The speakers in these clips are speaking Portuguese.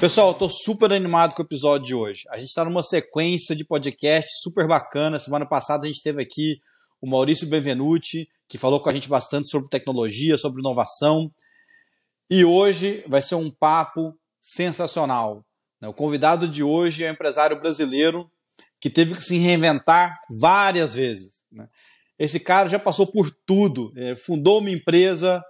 Pessoal, eu tô super animado com o episódio de hoje. A gente está numa sequência de podcast super bacana. Semana passada a gente teve aqui o Maurício Benvenuti, que falou com a gente bastante sobre tecnologia, sobre inovação. E hoje vai ser um papo sensacional. O convidado de hoje é um empresário brasileiro que teve que se reinventar várias vezes. Esse cara já passou por tudo. É, fundou uma empresa,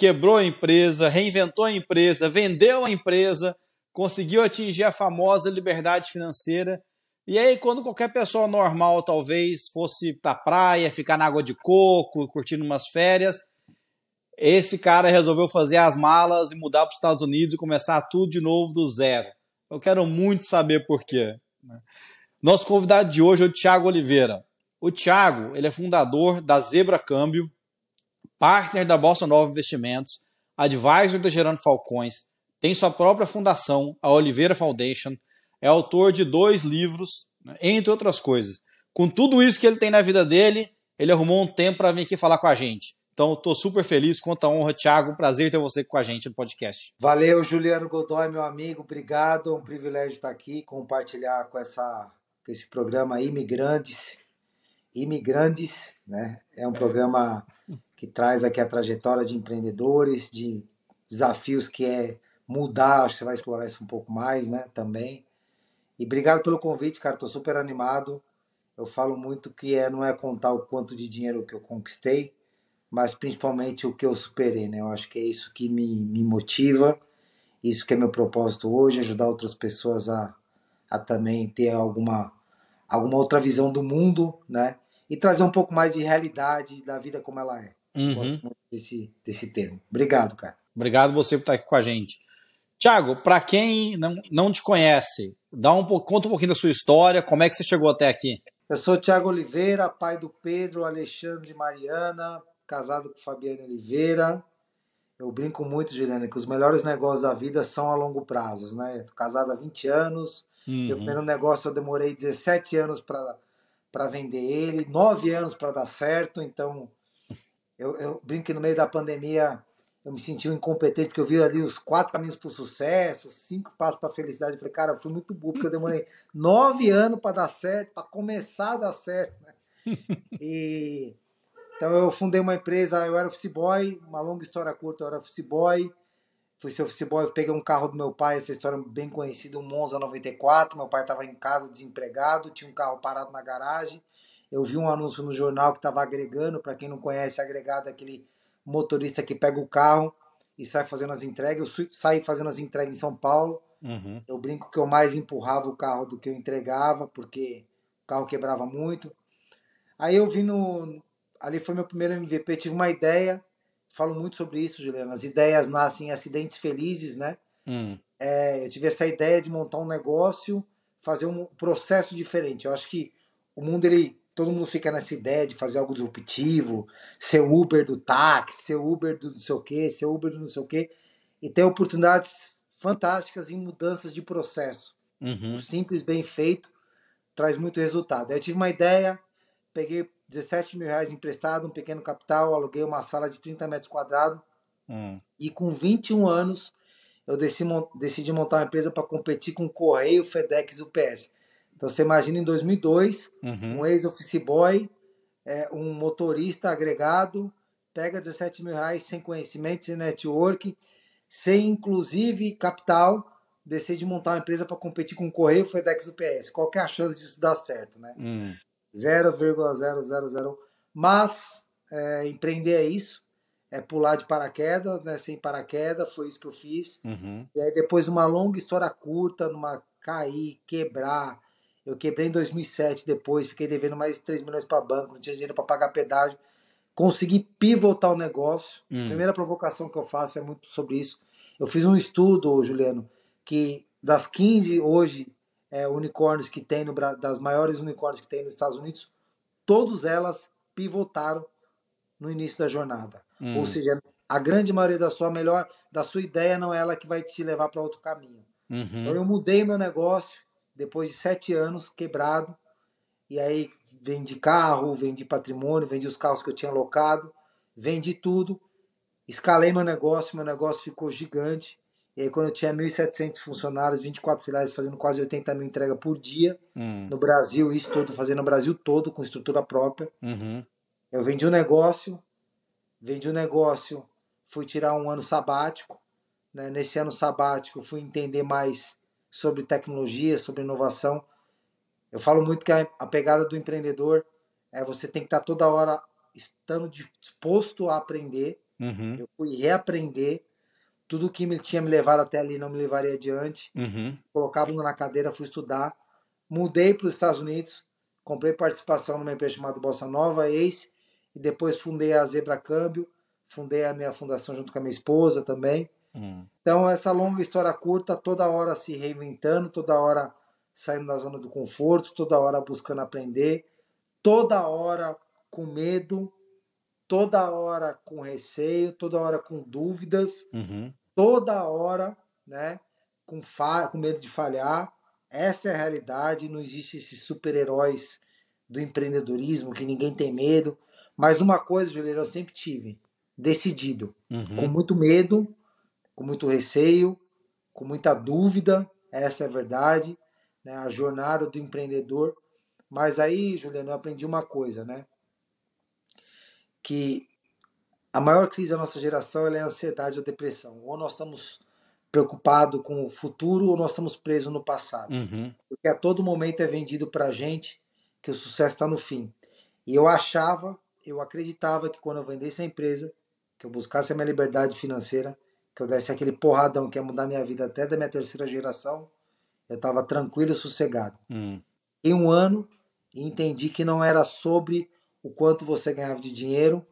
quebrou a empresa, reinventou a empresa, vendeu a empresa, conseguiu atingir a famosa liberdade financeira. E aí, quando qualquer pessoa normal talvez fosse para a praia, ficar na água de coco, curtindo umas férias, esse cara resolveu fazer as malas e mudar para os Estados Unidos e começar tudo de novo do zero. Eu quero muito saber por quê. Nosso convidado de hoje é o Tiago Oliveira. O Tiago, ele é fundador da Zebra Câmbio, partner da Bossa Nova Investimentos, advisor da Gerando Falcões, tem sua própria fundação, a Oliveira Foundation, é autor de dois livros, né, entre outras coisas. Com tudo isso que ele tem na vida dele, ele arrumou um tempo para vir aqui falar com a gente. Então, estou super feliz, conta a honra, Thiago. Um prazer ter você com a gente no podcast. Valeu, Juliano Godoy, meu amigo. Obrigado. É um privilégio estar aqui, compartilhar com, essa, com esse programa Imigrantes. Imigrantes, né? É um programa que traz aqui a trajetória de empreendedores, de desafios que é mudar, acho que você vai explorar isso um pouco mais, né, também. E obrigado pelo convite, cara, tô super animado. Eu falo muito que é não é contar o quanto de dinheiro que eu conquistei, mas principalmente o que eu superei, né? Eu acho que é isso que me, me motiva, isso que é meu propósito hoje, ajudar outras pessoas a, a também ter alguma alguma outra visão do mundo, né? E trazer um pouco mais de realidade da vida como ela é. Uhum. Gosto muito desse, desse termo. Obrigado, cara. Obrigado você por estar aqui com a gente. Tiago, para quem não, não te conhece, dá um, conta um pouquinho da sua história, como é que você chegou até aqui? Eu sou Tiago Oliveira, pai do Pedro, Alexandre e Mariana, casado com Fabiana Oliveira. Eu brinco muito, Juliana, que os melhores negócios da vida são a longo prazo, né? Casado há 20 anos, uhum. meu primeiro negócio eu demorei 17 anos para vender ele, 9 anos para dar certo, então eu, eu brinco que no meio da pandemia eu me senti um incompetente, porque eu vi ali os quatro caminhos para o sucesso, cinco passos para a felicidade. Eu falei, cara, eu fui muito burro, porque eu demorei nove anos para dar certo, para começar a dar certo. Né? E, então eu fundei uma empresa, eu era office boy, uma longa história curta, eu era office boy. Fui ser office boy, peguei um carro do meu pai, essa história bem conhecida, um Monza 94. Meu pai estava em casa desempregado, tinha um carro parado na garagem. Eu vi um anúncio no jornal que estava agregando, para quem não conhece, agregado é aquele motorista que pega o carro e sai fazendo as entregas. Eu saí fazendo as entregas em São Paulo. Uhum. Eu brinco que eu mais empurrava o carro do que eu entregava, porque o carro quebrava muito. Aí eu vi no. Ali foi meu primeiro MVP. Tive uma ideia, falo muito sobre isso, Juliana. As ideias nascem em acidentes felizes, né? Uhum. É, eu tive essa ideia de montar um negócio, fazer um processo diferente. Eu acho que o mundo ele todo mundo fica nessa ideia de fazer algo disruptivo, ser Uber do táxi, ser Uber do não sei o quê, ser Uber do não sei o quê, e ter oportunidades fantásticas em mudanças de processo. Uhum. O simples, bem feito, traz muito resultado. Eu tive uma ideia, peguei 17 mil reais emprestado, um pequeno capital, aluguei uma sala de 30 metros quadrados, uhum. e com 21 anos eu decidi montar uma empresa para competir com Correio, FedEx e UPS. Então você imagina em 2002, uhum. um ex-office boy, é, um motorista agregado, pega 17 mil reais sem conhecimento, sem network, sem inclusive capital, decide montar uma empresa para competir com o Correio, FedEx UPS. Qual que é a chance disso dar certo, né? Uhum. 0,000. Mas é, empreender é isso, é pular de paraquedas, né? Sem paraquedas, foi isso que eu fiz. Uhum. E aí depois de uma longa história curta, numa cair, quebrar, eu quebrei em 2007 depois, fiquei devendo mais 3 milhões para banco, não tinha dinheiro para pagar pedágio. Consegui pivotar o negócio. Hum. A primeira provocação que eu faço é muito sobre isso. Eu fiz um estudo, Juliano, que das 15 hoje é, unicórnios que tem, no, das maiores unicórnios que tem nos Estados Unidos, todas elas pivotaram no início da jornada. Hum. Ou seja, a grande maioria da sua melhor, da sua ideia não é ela que vai te levar para outro caminho. Uhum. Então eu mudei meu negócio, depois de sete anos quebrado. E aí vendi carro, vendi patrimônio, vendi os carros que eu tinha alocado, vendi tudo, escalei meu negócio, meu negócio ficou gigante. E aí, quando eu tinha 1.700 funcionários, 24 filiais, fazendo quase 80 mil entregas por dia, Hum. no Brasil, isso tudo, fazendo no Brasil todo, com estrutura própria. Uhum. Eu vendi um negócio, vendi um negócio, fui tirar um ano sabático. Né? Nesse ano sabático, fui entender mais sobre tecnologia, sobre inovação. Eu falo muito que a, a pegada do empreendedor é você tem que estar toda hora estando disposto a aprender. Uhum. Eu fui reaprender tudo que me tinha me levado até ali não me levaria adiante. Uhum. Colocava na cadeira, fui estudar. Mudei para os Estados Unidos, comprei participação numa empresa chamada Bossa Nova, Ace, e depois fundei a Zebra Câmbio, fundei a minha fundação junto com a minha esposa também. Uhum. Então, essa longa história curta, toda hora se reinventando, toda hora saindo da zona do conforto, toda hora buscando aprender, toda hora com medo, toda hora com receio, toda hora com dúvidas, Uhum. toda hora, né, com, com medo de falhar. Essa é a realidade, não existe esses super-heróis do empreendedorismo que ninguém tem medo. Mas uma coisa, Juliano, eu sempre tive, decidido, Uhum. com muito medo, com muito receio, com muita dúvida, essa é a verdade, né, a jornada do empreendedor. Mas aí, Juliano, eu aprendi uma coisa, né? Que a maior crise da nossa geração é a ansiedade ou depressão. Ou nós estamos preocupados com o futuro ou nós estamos presos no passado. Uhum. Porque a todo momento é vendido pra gente que o sucesso está no fim. E eu achava, eu acreditava que quando eu vendesse a empresa, que eu buscasse a minha liberdade financeira, que eu desse aquele porradão que ia mudar minha vida até da minha terceira geração, eu estava tranquilo e sossegado. Uhum. Em um ano, entendi que não era sobre o quanto você ganhava de dinheiro,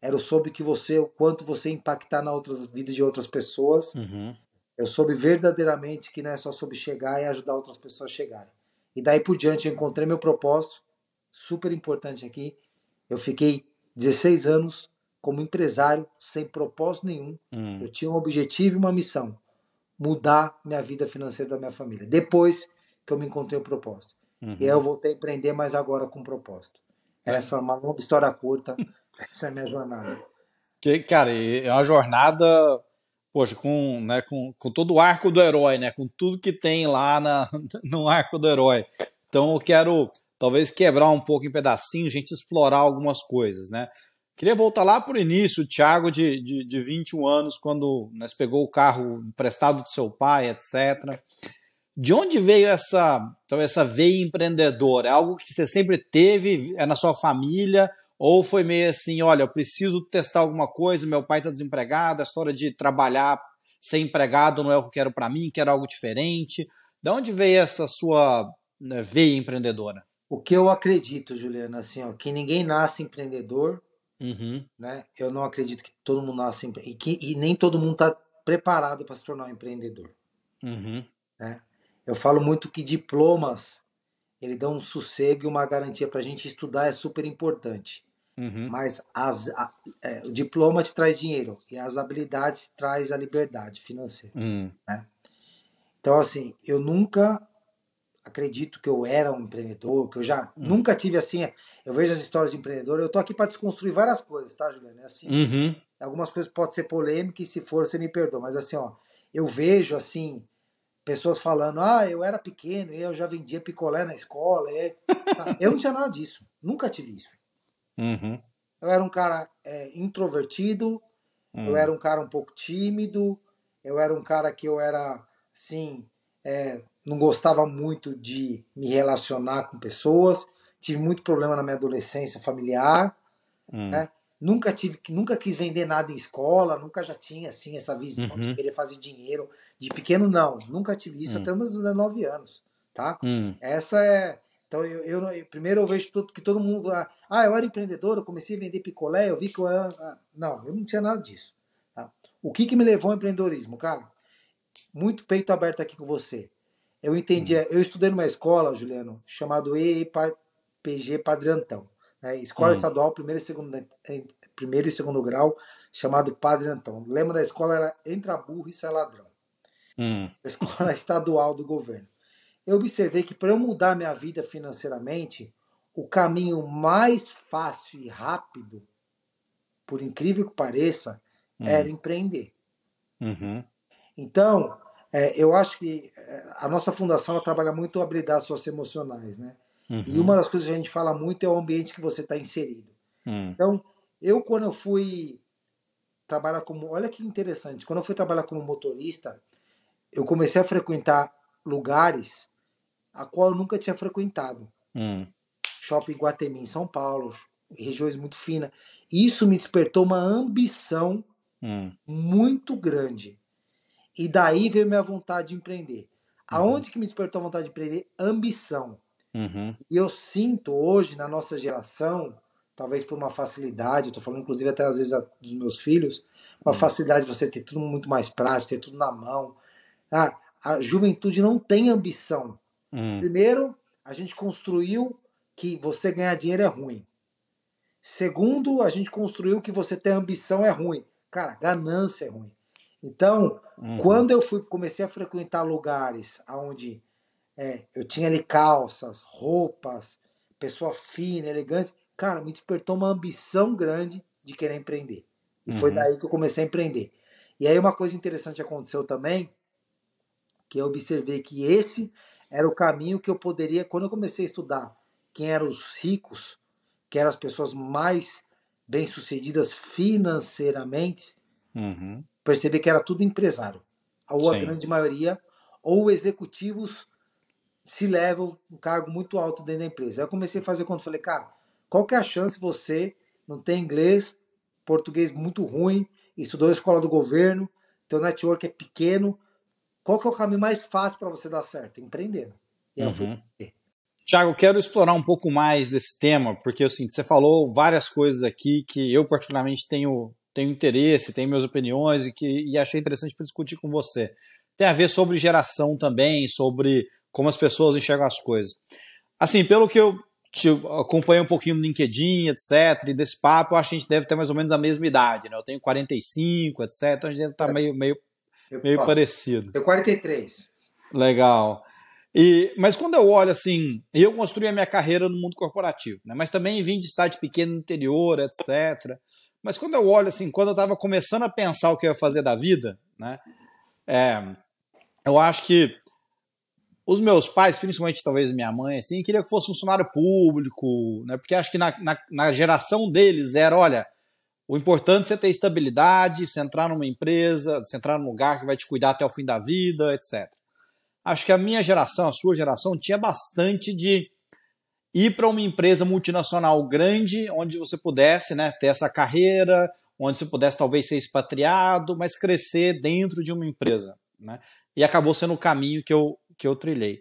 era sobre que você, o quanto você impactar na outras vidas de outras pessoas. Uhum. Eu soube verdadeiramente que não é só sobre chegar e ajudar outras pessoas a chegarem. E daí por diante eu encontrei meu propósito, super importante aqui. Eu fiquei 16 anos como empresário, sem propósito nenhum. Uhum. Eu tinha um objetivo e uma missão: mudar minha vida financeira da minha família. Depois que eu me encontrei o propósito. Uhum. E aí eu voltei a empreender, mas agora com propósito. Essa é uma longa história curta. Essa é a minha jornada. Que, cara, é uma jornada, poxa, com, né, com, com todo o arco do herói, né? Com tudo que tem lá na, no arco do herói. Então eu quero talvez quebrar um pouco em pedacinhos, a gente explorar algumas coisas, né? Queria voltar lá para o início, Thiago de, de, de 21 anos, quando você pegou o carro emprestado do seu pai, etc. De onde veio essa, então, essa veia empreendedora? É algo que você sempre teve, é na sua família, ou foi meio assim, olha, eu preciso testar alguma coisa, meu pai está desempregado, a história de trabalhar ser empregado não é o que eu quero para mim, quero algo diferente. De onde veio essa sua né, veia empreendedora? O que eu acredito, Juliana, assim, ó, que ninguém nasce empreendedor, Uhum, né? Eu não acredito que todo mundo nasce empre... e, que, e nem todo mundo está preparado para se tornar um empreendedor. uhum, Né? Eu falo muito que diplomas ele dá um sossego e uma garantia para a gente estudar é super importante. uhum, Mas as, a, é, o diploma te traz dinheiro e as habilidades traz a liberdade financeira. uhum, Então, assim, eu nunca acredito que eu era um empreendedor, que eu já nunca tive assim. Eu vejo as histórias de empreendedor, eu tô aqui para desconstruir várias coisas, tá, Juliana? É assim, uhum, algumas coisas podem ser polêmicas e se for, você me perdoa, mas assim, ó, eu vejo assim pessoas falando: "Ah, eu era pequeno e eu já vendia picolé na escola". E... Eu não tinha nada disso, nunca tive isso. uhum, Eu era um cara é, introvertido, eu uhum, era um cara um pouco tímido, eu era um cara que eu era assim, é, não gostava muito de me relacionar com pessoas, tive muito problema na minha adolescência familiar, uhum, né? Nunca tive, nunca quis vender nada em escola, nunca já tinha assim essa visão de Uhum. querer fazer dinheiro. De pequeno não, nunca tive isso Hum. até meus 19 anos, tá? uhum, Essa é. Então, eu, eu, não- primeiro eu vejo tudo, que todo mundo. ah, Ah, eu era empreendedor, eu comecei a vender picolé, eu vi que eu era. ah, Não, eu não tinha nada disso. tá? O que, que me levou ao empreendedorismo, cara? Muito peito aberto aqui com você. Eu entendi. Eu estudei numa escola, Juliano, chamado EPG Padre Antão. Né? Escola Hum. estadual, primeiro e, segundo, primeiro e segundo grau, chamado Padre Antão. O lema da escola era Entra burro e sai ladrão uhum, da escola estadual do governo. Eu observei que para eu mudar minha vida financeiramente, o caminho mais fácil e rápido, por incrível que pareça, Hum. era empreender. uhum, Então, é, eu acho que é, a nossa fundação trabalha muito habilidades socioemocionais, né? Uhum. E uma das coisas que a gente fala muito é o ambiente que você está inserido. Uhum. Então, eu quando eu fui trabalhar como, olha que interessante, quando eu fui trabalhar como motorista, eu comecei a frequentar lugares a qual eu nunca tinha frequentado. Uhum. Shopping Guatemi em São Paulo, regiões muito finas. Isso me despertou uma ambição hum. muito grande. E daí veio minha vontade de empreender. Uhum. Aonde que me despertou a vontade de empreender? Ambição. Uhum. E eu sinto hoje, na nossa geração, talvez por uma facilidade, eu tô falando inclusive até às vezes dos meus filhos, uma uhum. facilidade de você ter tudo muito mais prático, ter tudo na mão. Ah, a juventude não tem ambição. Hum. Primeiro, a gente construiu que você ganhar dinheiro é ruim. Segundo, a gente construiu que você ter ambição é ruim. Cara, ganância é ruim. Então, uhum. quando eu fui comecei a frequentar lugares onde é, eu tinha ali calças, roupas, pessoa fina, elegante, cara, me despertou uma ambição grande de querer empreender. E uhum. foi daí que eu comecei a empreender. E aí uma coisa interessante aconteceu também, que eu observei que esse era o caminho que eu poderia, quando eu comecei a estudar quem eram os ricos, que eram as pessoas mais bem-sucedidas financeiramente, uhum. Perceber que era tudo empresário. Ou a Sim. grande maioria, ou executivos se levam um cargo muito alto dentro da empresa. Aí eu comecei a fazer quando falei, cara, qual que é a chance você não ter inglês, português muito ruim, estudou na escola do governo, teu network é pequeno, qual que é o caminho mais fácil para você dar certo? Empreendendo. E aí eu fui uhum. Tiago, quero explorar um pouco mais desse tema, porque assim, você falou várias coisas aqui que eu particularmente tenho, tenho interesse, tenho minhas opiniões e que e achei interessante para discutir com você. Tem a ver sobre geração também, sobre como as pessoas enxergam as coisas. Assim, pelo que eu te acompanhei um pouquinho no LinkedIn, etc, e desse papo, eu acho que a gente deve ter mais ou menos a mesma idade, né? Eu tenho 45, etc, então a gente deve estar tá meio, meio, meio parecido. Eu 43. Legal. E, mas quando eu olho assim, eu construí a minha carreira no mundo corporativo, né? mas também vim de estádio pequeno no interior, etc. Mas quando eu olho assim, quando eu estava começando a pensar o que eu ia fazer da vida, né? É, eu acho que os meus pais, principalmente talvez minha mãe, assim, queria que fosse funcionário público, né? Porque acho que na, na, na geração deles era, olha, o importante é você ter estabilidade, você entrar numa empresa, você entrar num lugar que vai te cuidar até o fim da vida, etc acho que a minha geração, a sua geração, tinha bastante de ir para uma empresa multinacional grande, onde você pudesse né, ter essa carreira, onde você pudesse talvez ser expatriado, mas crescer dentro de uma empresa. Né? E acabou sendo o caminho que eu, que eu trilhei.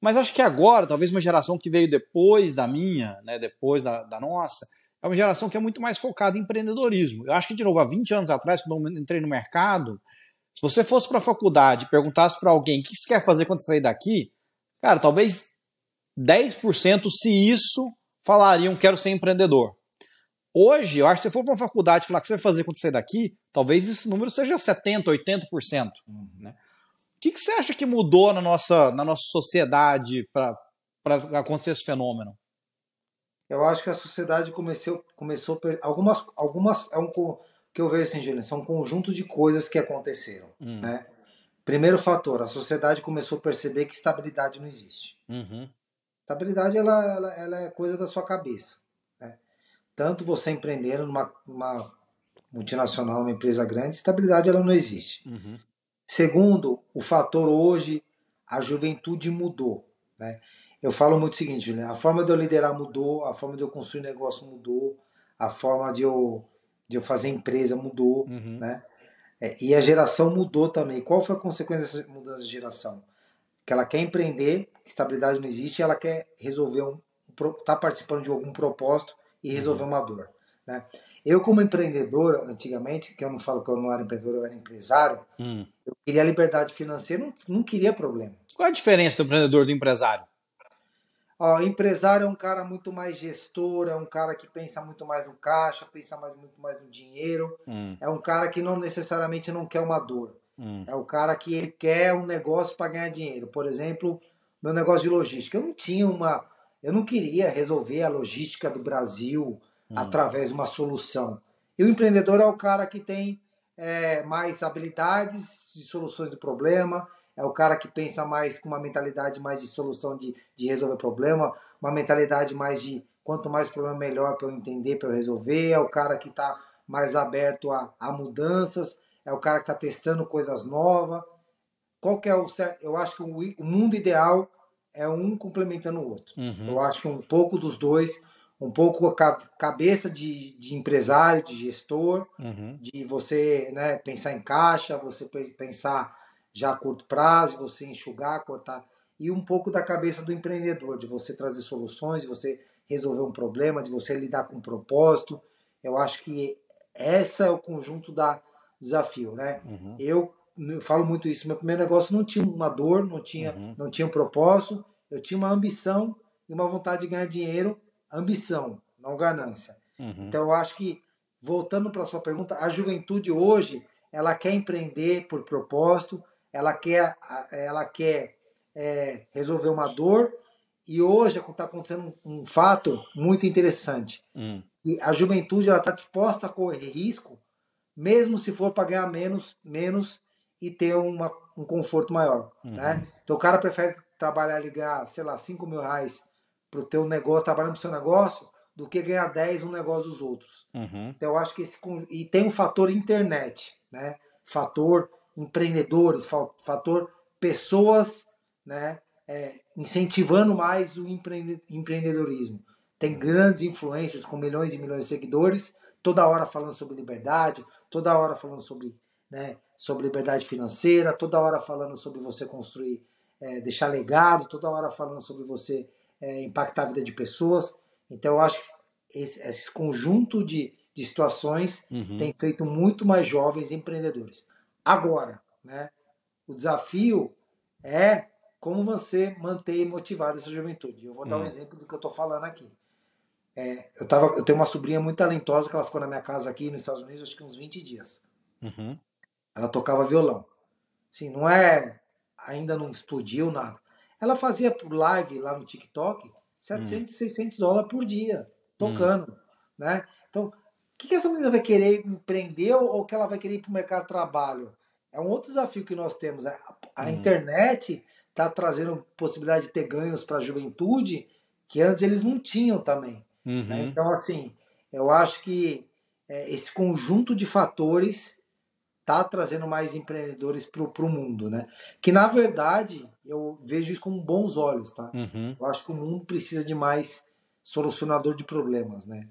Mas acho que agora, talvez uma geração que veio depois da minha, né, depois da, da nossa, é uma geração que é muito mais focada em empreendedorismo. Eu acho que, de novo, há 20 anos atrás, quando eu entrei no mercado, se você fosse para a faculdade e perguntasse para alguém o que você quer fazer quando sair daqui, cara, talvez 10% se isso falariam quero ser empreendedor. Hoje, eu acho que se você for para uma faculdade e falar o que você vai fazer quando sair daqui, talvez esse número seja 70%, 80%. Uhum. Né? O que, que você acha que mudou na nossa, na nossa sociedade para acontecer esse fenômeno? Eu acho que a sociedade começou, começou algumas, algumas é um, que eu vejo assim, Juliano, são um conjunto de coisas que aconteceram. Hum. Né? Primeiro fator, a sociedade começou a perceber que estabilidade não existe. Uhum. Estabilidade ela, ela, ela, é coisa da sua cabeça. Né? Tanto você empreendendo numa, numa multinacional, uma empresa grande, estabilidade ela não existe. Uhum. Segundo, o fator hoje, a juventude mudou. Né? Eu falo muito o seguinte, Juliano, a forma de eu liderar mudou, a forma de eu construir negócio mudou, a forma de eu de eu fazer empresa mudou, uhum. né? É, e a geração mudou também. Qual foi a consequência dessa mudança de geração? Que ela quer empreender, estabilidade não existe, ela quer resolver um, tá participando de algum propósito e resolver uhum. uma dor, né? Eu como empreendedor, antigamente, que eu não falo que eu não era empreendedor, eu era empresário, uhum. eu queria liberdade financeira, não, não queria problema. Qual a diferença do empreendedor do empresário? Ó, empresário é um cara muito mais gestor, é um cara que pensa muito mais no caixa, pensa mais, muito mais no dinheiro. Hum. É um cara que não necessariamente não quer uma dor. Hum. É o cara que ele quer um negócio para ganhar dinheiro. Por exemplo, meu negócio de logística. Eu não tinha uma. Eu não queria resolver a logística do Brasil hum. através de uma solução. E o empreendedor é o cara que tem é, mais habilidades de soluções do problema, é o cara que pensa mais com uma mentalidade mais de solução de, de resolver problema, uma mentalidade mais de quanto mais problema melhor para eu entender, para eu resolver, é o cara que está mais aberto a, a, mudanças, é o cara que está testando coisas novas. Qual que é o certo? Eu acho que o, mundo ideal é um complementando o outro. Uhum. Eu acho que um pouco dos dois, um pouco a cabeça de, de empresário, de gestor, uhum. de você né, pensar em caixa, você pensar já a curto prazo, você enxugar, cortar, e um pouco da cabeça do empreendedor, de você trazer soluções, de você resolver um problema, de você lidar com um propósito. Eu acho que essa é o conjunto da desafio, né? Uhum. Eu, eu, falo muito isso. Meu primeiro negócio não tinha uma dor, não tinha, uhum. não tinha um propósito. Eu tinha uma ambição e uma vontade de ganhar dinheiro. Ambição, não ganância. Uhum. Então eu acho que voltando para sua pergunta, a juventude hoje ela quer empreender por propósito, ela quer, ela quer é, resolver uma dor. E hoje está acontecendo um, fato muito interessante. Hum. E a juventude está disposta a correr risco, mesmo se for para ganhar menos, menos e ter uma, um conforto maior. Uhum. Né? Então o cara prefere trabalhar e ganhar, sei lá, 5 mil reais para o teu negócio, trabalhando para o seu negócio, do que ganhar 10 no negócio dos outros. Uhum. Então eu acho que esse. E tem um fator internet, né? Fator empreendedores, fator pessoas, né? É, incentivando mais o empreendedorismo. Tem grandes influências com milhões e milhões de seguidores, toda hora falando sobre liberdade, toda hora falando sobre, né, sobre liberdade financeira, toda hora falando sobre você construir, é, deixar legado, toda hora falando sobre você é, impactar a vida de pessoas. Então eu acho que esse, esse conjunto de, de situações uhum. tem feito muito mais jovens empreendedores. Agora, né, o desafio é como você manter motivada essa juventude. Eu vou dar um hum. exemplo do que eu estou falando aqui. É, eu, tava, eu tenho uma sobrinha muito talentosa que ela ficou na minha casa aqui nos Estados Unidos acho que uns 20 dias. Uhum. Ela tocava violão. Assim, não é. Ainda não explodiu nada. Ela fazia live lá no TikTok 700, hum. 600 dólares por dia, tocando. Hum. Né? Então, o que, que essa menina vai querer empreender ou que ela vai querer ir para o mercado de trabalho? É um outro desafio que nós temos. A, a hum. internet está trazendo possibilidade de ter ganhos para a juventude que antes eles não tinham também. Né? Uhum. Né? Então, assim, eu acho que é, esse conjunto de fatores está trazendo mais empreendedores para o mundo, né? Que na verdade eu vejo isso com bons olhos, tá? Uhum. Eu acho que o mundo precisa de mais solucionador de problemas, né?